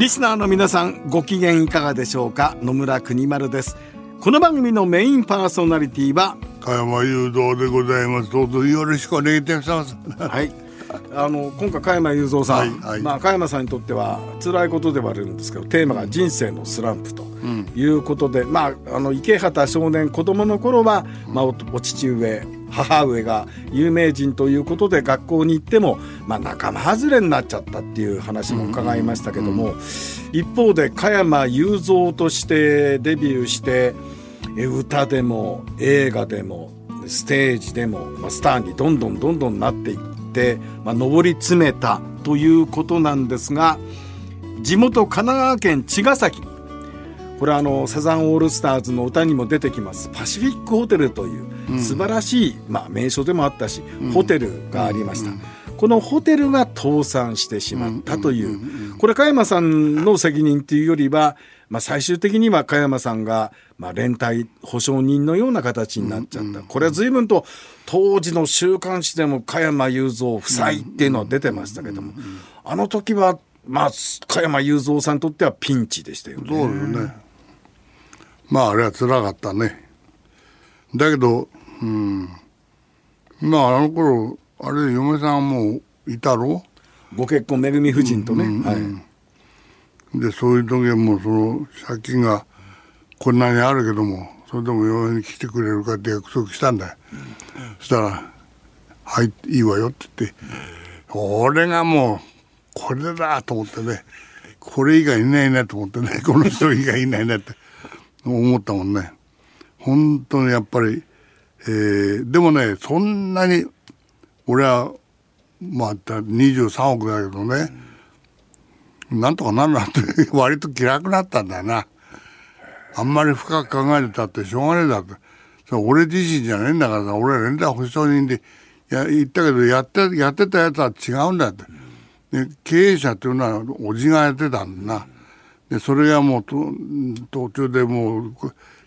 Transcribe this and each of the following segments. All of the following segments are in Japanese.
リスナーの皆さんご機嫌いかがでしょうか？野村国丸です。この番組のメインパーソナリティは加山雄三でございます。どうぞよろしくお願いいたします。はい。あの今回加山雄三さん、はいはい。まあ、加山さんにとっては辛いことではあるんですけどテーマが「人生のスランプ」ということで、まあ、あの池畑少年子供の頃は、まあ、おお父上母上が有名人ということで学校に行っても、まあ、仲間外れになっちゃったっていう話も伺いましたけども、一方で加山雄三としてデビューして歌でも映画でもステージでも、まあ、スターにどんどんどんどんなっていって、まあ、上り詰めたということなんですが地元神奈川県茅ヶ崎これはあのサザンオールスターズの歌にも出てきます。パシフィックホテルという素晴らしい、まあ、名所でもあったし、ホテルがありました。このホテルが倒産してしまったという、これ加山さんの責任というよりは、まあ、最終的には加山さんが、まあ、連帯保証人のような形になっちゃった、これは随分と当時の週刊誌でも加山雄三夫妻っていうのは出てましたけども、あの時は、まあ、加山雄三さんにとってはピンチでしたよね。そうよねまああれは辛かったね。だけどうん。まああの頃あれ嫁さんもいたろ？ご結婚めぐみ夫人とね、はい、でそういう時はもうその借金がこんなにあるけどもそれでも嫁に来てくれるかって約束したんだよ、そしたら「はいいいわよ」って言って俺がもうこれだと思ってねこれ以外いないなと思ってねこの人以外いないなって思ったもんね本当にやっぱり、えーでもねそんなに俺はまあ23億だけどね、なんとかなるなって 割と気楽になったんだよな。あんまり深く考えてたってしょうがねえだって。それ俺自身じゃねえんだからさ、俺は連絡保証人でや言ったけど、やって、やってたやつは違うんだって。で経営者っていうのはおじがやってたんだな。で、それがもう途中でもう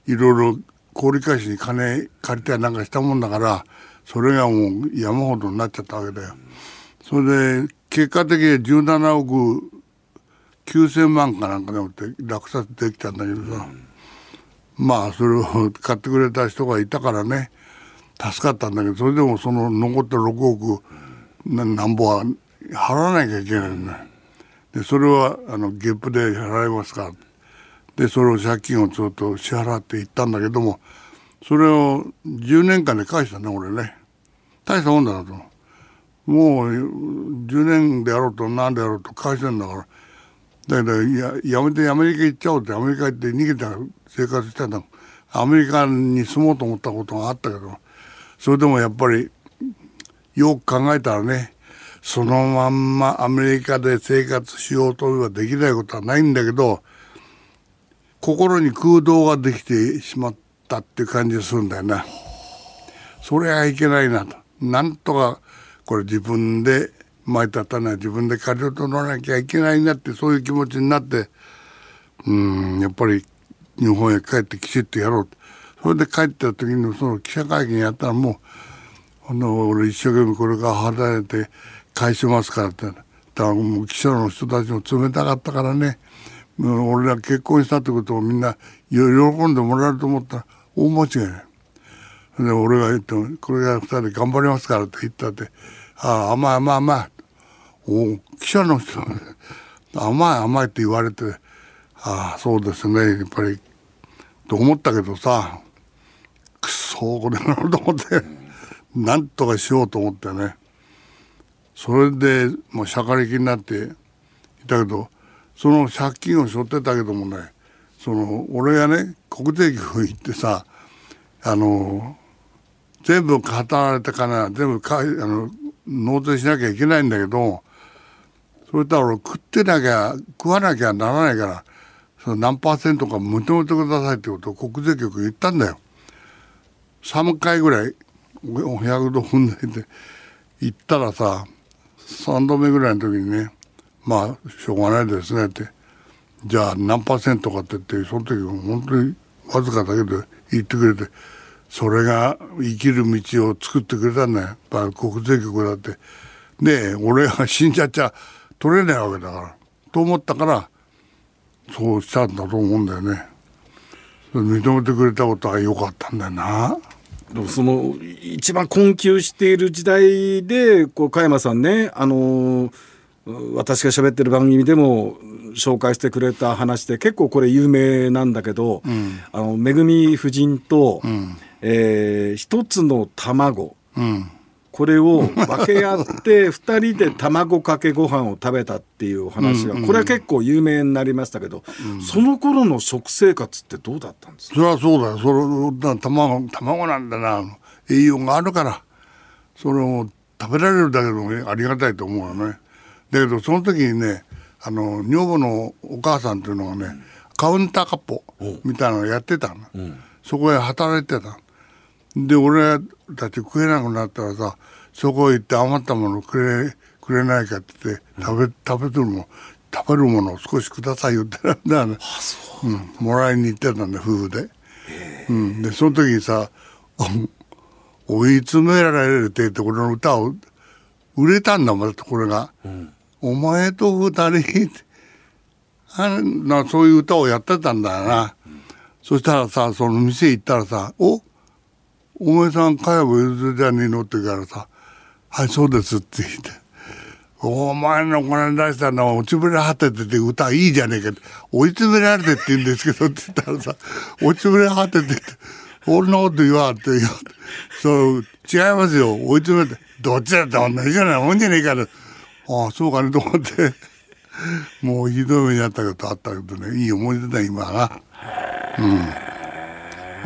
いろいろ氷返しに金借りたりなんかしたもんだから、それがもう山ほどになっちゃったわけだよ。それで結果的に17億9,000万かなんかでもって落札できたんだけどさ、まあそれを買ってくれた人がいたからね助かったんだけどそれでもその残った6億なんぼは払わなきゃいけないんだよでそれはあのゲップで払いますか。でそれを借金をずっと支払っていったんだけどもそれを10年間で返したね俺ね。大したもんだなと。もう10年であろうと何であろうと返してんだから。だけどややめてアメリカ行っちゃおうってアメリカ行って逃げた生活してたアメリカに住もうと思ったことがあったけどそれでもやっぱりよく考えたらねそのまんまアメリカで生活しようとはできないことはないんだけど心に空洞ができてしまったっていう感じがするんだよな。それはいけないなと。なんとかこれ自分で前立たない自分で借りを取らなきゃいけないなってそういう気持ちになってうんやっぱり日本へ帰ってきちっとやろうそれで帰った時にその記者会見やったらもうあの俺一生懸命これから働いて返しますからって。だからもう記者の人たちも冷たかったからね。もう俺ら結婚したってことをみんな喜んでもらえると思ったら大間違いない。で俺が言っても「これから二人で頑張りますから」って言ったって「ああ甘い甘い甘い」お記者の人甘い甘いって言われてああそうですね。やっぱりと思ったけどさ。くそこれなのと思って。なんとかしようと思ってね。それでもうしゃかりきになっていたけどその借金を背負ってたけどもねその俺がね国税局行ってさあの全部働かれた金は全部かあの納税しなきゃいけないんだけどそれとは俺食ってなきゃ食わなきゃならないからその何パーセントか認めてくださいってことを国税局言ったんだよ。3回ぐらい100度踏んで行ったらさ3度目ぐらいの時にねまあしょうがないですねって。じゃあ何パーセントかって言ってその時本当にわずかだけど言ってくれてそれが生きる道を作ってくれたんだよ。やっぱ国税局だって。で俺が死んじゃっちゃ取れないわけだから。と思ったからそうしたんだと思うんだよね。認めてくれたことは良かったんだよな。その一番困窮している時代でこう加山さんねあの私が喋ってる番組でも紹介してくれた話で結構これ有名なんだけど、うん、あのめぐみ夫人と、うん、えー、一つの卵、うん、これを分け合って 2人で卵かけご飯を食べたっていう話が、これは結構有名になりましたけど、その頃の食生活ってどうだったんですか？それはそうだよ。それ卵卵なんだな。栄養があるから。それを食べられるだけでもありがたいと思うよね。だけどその時にねあの女房のお母さんっていうのがね、カウンターカッポみたいなのをやってたの、うん、そこへ働いてたで俺たち食えなくなったらさそこへ行って余ったものくれくれないかって言って食べ食べてるも食べるものを少しくださいよってなんだね、う。ん、もらいに行ってたんだ夫婦で、うん、でその時にさ追い詰められるって言ってこの歌を売れたんだもんこれが、うん、お前と二人あなそういう歌をやってたんだよな、うん、そしたらさその店行ったらさ「おお前さん茅部ゆずじゃねえの?」って言うからさ「はいそうです」って言って。お前のこれ出したのは落ちぶれ果ててて歌いいじゃねえかって。追い詰められてって言うんですけどって言ったらさ落ちぶれ果ててて俺のこと言わって言わそう違いますよ。追い詰めてどっちだって同じようなもんじゃねえから。ああそうかねと思って。もうひどい目にあったことあったけどね。いい思い出だ今がう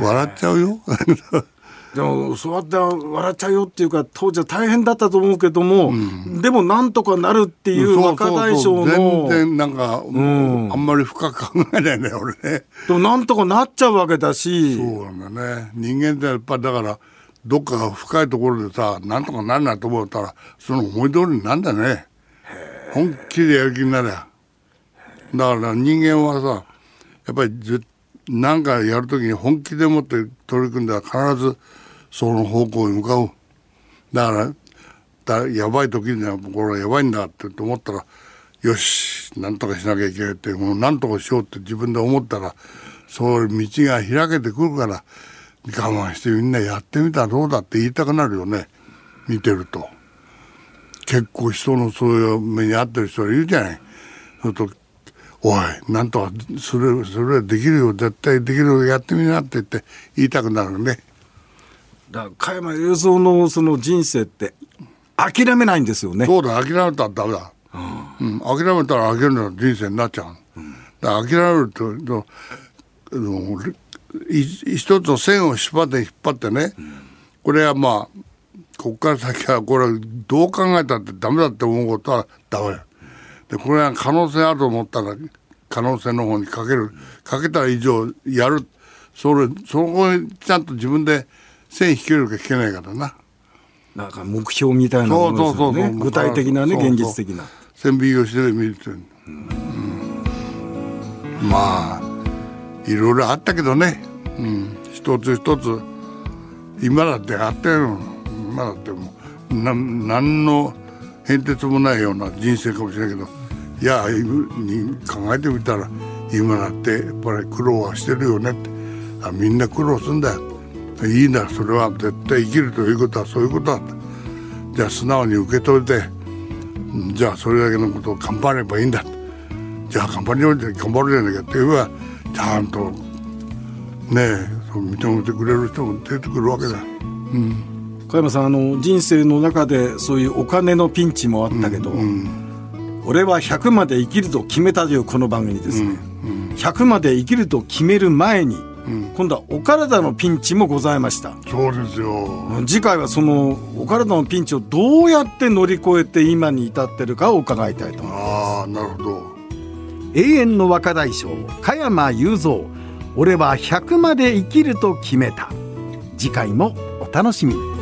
ん。笑っちゃうよ。でもそうやって笑っちゃうよっていうか当時は大変だったと思うけども、うん、でもなんとかなるっていう若大将の全然なんか、うん、あんまり深く考えないね俺ね。でもなんとかなっちゃうわけだし。そうなんだね。人間ってやっぱだからどっか深いところでさなんとかなるなと思ったらその思い通りになんだね。本気でやる気になりゃ。だから人間はさやっぱり何かやるときに本気でもって取り組んだら必ずその方向に向かう。だからだやばい時にはこれはやばいんだって思ったらよしなんとかしなきゃいけないってもうなんとかしようって自分で思ったらそういう道が開けてくるから我慢してみんなやってみたらどうだって言いたくなるよね。見てると。結構人のそういう目に遭ってる人いるじゃない。そとおいなんとかそれそれはできるよ。絶対できるよ。やってみなって言って言いたくなるね。だ加山雄三のその人生って諦めないんですよね。そうだ諦めたらダメだ、うん、うん、諦めたら諦める人生になっちゃう、うん、だ諦めるとと一つの線を引っ張って引っ張ってね、うん、これはまあここから先はこれどう考えたってダメだって思うことはダメ。でこれは可能性あると思ったら可能性の方にかける。かけた以上やる。それそこにちゃんと自分で線引けるか引けないからな。なんか目標みたいなものですよね。具体的なね現実的な。線引きをしてみると、う。ん、まあいろいろあったけどね、うん、一つ一つ今だってあったよ今だってもうな何の変哲もないような人生かもしれないけど。いや考えてみたら今だってやっぱり苦労はしてるよねって。あみんな苦労するんだよいいんだそれは絶対生きるということはそういうことだ。じゃあ素直に受け取れてじゃあそれだけのことを頑張ればいいんだじゃあ頑張りよう頑張るじゃないかって言えばちゃんとねえ認めてくれる人も出てくるわけだ。うん。小山さんあの人生の中でそういうお金のピンチもあったけど、うんうん、俺は100まで生きると決めたというこの番組ですね、うんうん、100まで生きると決める前に今度はお体のピンチもございました。そうですよ。次回はそのお体のピンチをどうやって乗り越えて今に至ってるかを伺いたいと思います。ああなるほど。永遠の若大将加山雄三。俺は100まで生きると決めた。次回もお楽しみに